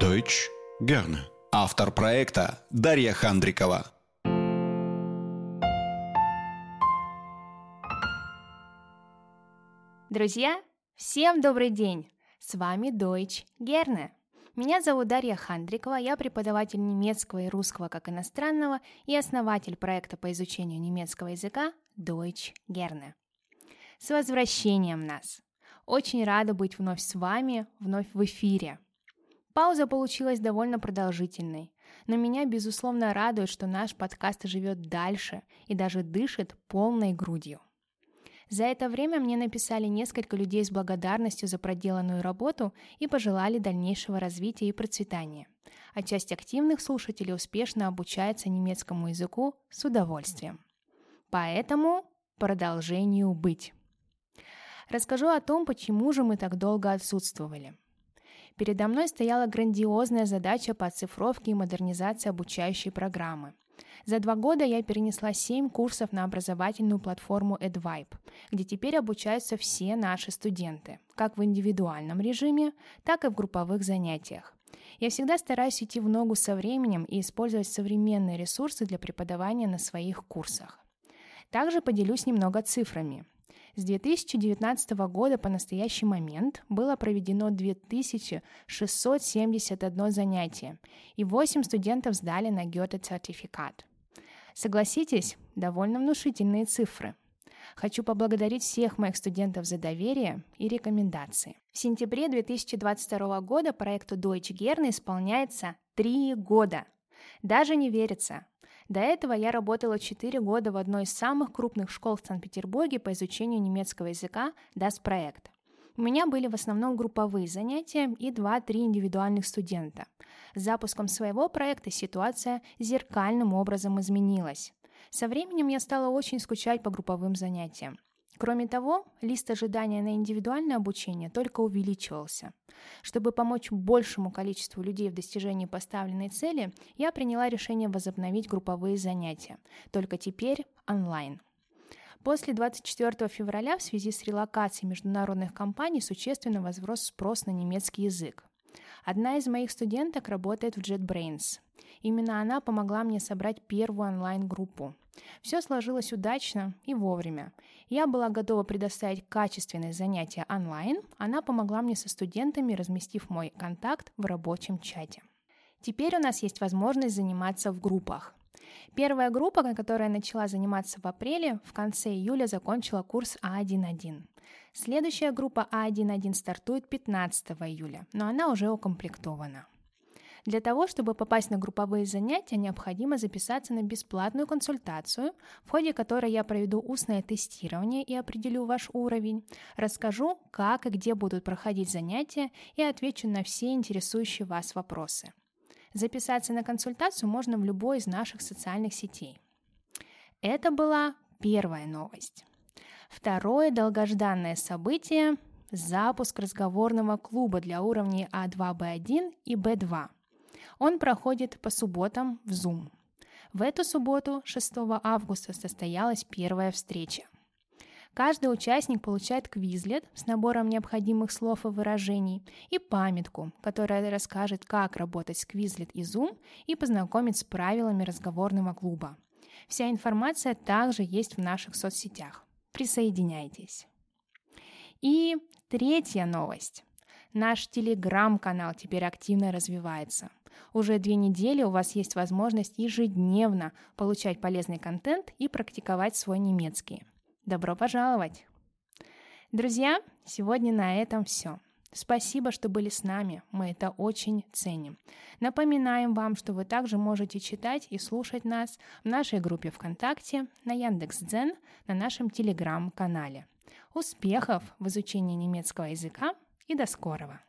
Deutsch gerne. Автор проекта Дарья Хандрикова. Друзья, всем добрый день! С вами Deutsch gerne. Меня зовут Дарья Хандрикова, я преподаватель немецкого и русского как иностранного и основатель проекта по изучению немецкого языка Deutsch gerne. С возвращением нас! Очень рада быть вновь с вами, вновь в эфире. Пауза получилась довольно продолжительной, но меня, безусловно, радует, что наш подкаст живет дальше и даже дышит полной грудью. За это время мне написали несколько людей с благодарностью за проделанную работу и пожелали дальнейшего развития и процветания. А часть активных слушателей успешно обучается немецкому языку с удовольствием. Поэтому продолжению быть. Расскажу о том, почему же мы так долго отсутствовали. Передо мной стояла грандиозная задача по оцифровке и модернизации обучающей программы. За два года я перенесла семь курсов на образовательную платформу EdVibe, где теперь обучаются все наши студенты, как в индивидуальном режиме, так и в групповых занятиях. Я всегда стараюсь идти в ногу со временем и использовать современные ресурсы для преподавания на своих курсах. Также поделюсь немного цифрами. С 2019 года по настоящий момент было проведено 2671 занятие, и 8 студентов сдали на Гёте-сертификат. Согласитесь, довольно внушительные цифры. Хочу поблагодарить всех моих студентов за доверие и рекомендации. В сентябре 2022 года проекту Deutsche Gerne исполняется 3 года. Даже не верится. До этого я работала 4 года в одной из самых крупных школ в Санкт-Петербурге по изучению немецкого языка DAS проект. У меня были в основном групповые занятия и 2-3 индивидуальных студента. С запуском своего проекта ситуация зеркальным образом изменилась. Со временем я стала очень скучать по групповым занятиям. Кроме того, лист ожидания на индивидуальное обучение только увеличивался. Чтобы помочь большему количеству людей в достижении поставленной цели, я приняла решение возобновить групповые занятия, только теперь онлайн. После 24 февраля в связи с релокацией международных компаний существенно возрос спрос на немецкий язык. Одна из моих студенток работает в JetBrains. Именно она помогла мне собрать первую онлайн-группу. Все сложилось удачно и вовремя. Я была готова предоставить качественные занятия онлайн, она помогла мне со студентами, разместив мой контакт в рабочем чате. Теперь у нас есть возможность заниматься в группах. Первая группа, которая начала заниматься в апреле, в конце июля закончила курс А1.1. Следующая группа А1.1 стартует 15 июля, но она уже укомплектована. Для того, чтобы попасть на групповые занятия, необходимо записаться на бесплатную консультацию, в ходе которой я проведу устное тестирование и определю ваш уровень, расскажу, как и где будут проходить занятия и отвечу на все интересующие вас вопросы. Записаться на консультацию можно в любой из наших социальных сетей. Это была первая новость. Второе долгожданное событие – запуск разговорного клуба для уровней А2, Б1 и Б2 – он проходит по субботам в Zoom. В эту субботу, 6 августа, состоялась первая встреча. Каждый участник получает квизлет с набором необходимых слов и выражений и памятку, которая расскажет, как работать с квизлет и Zoom и познакомит с правилами разговорного клуба. Вся информация также есть в наших соцсетях. Присоединяйтесь. И третья новость. Наш телеграм-канал теперь активно развивается – уже две недели у вас есть возможность ежедневно получать полезный контент и практиковать свой немецкий. Добро пожаловать! Друзья, сегодня на этом все. Спасибо, что были с нами, мы это очень ценим. Напоминаем вам, что вы также можете читать и слушать нас в нашей группе ВКонтакте, на Яндекс.Дзен, на нашем Телеграм-канале. Успехов в изучении немецкого языка и до скорого!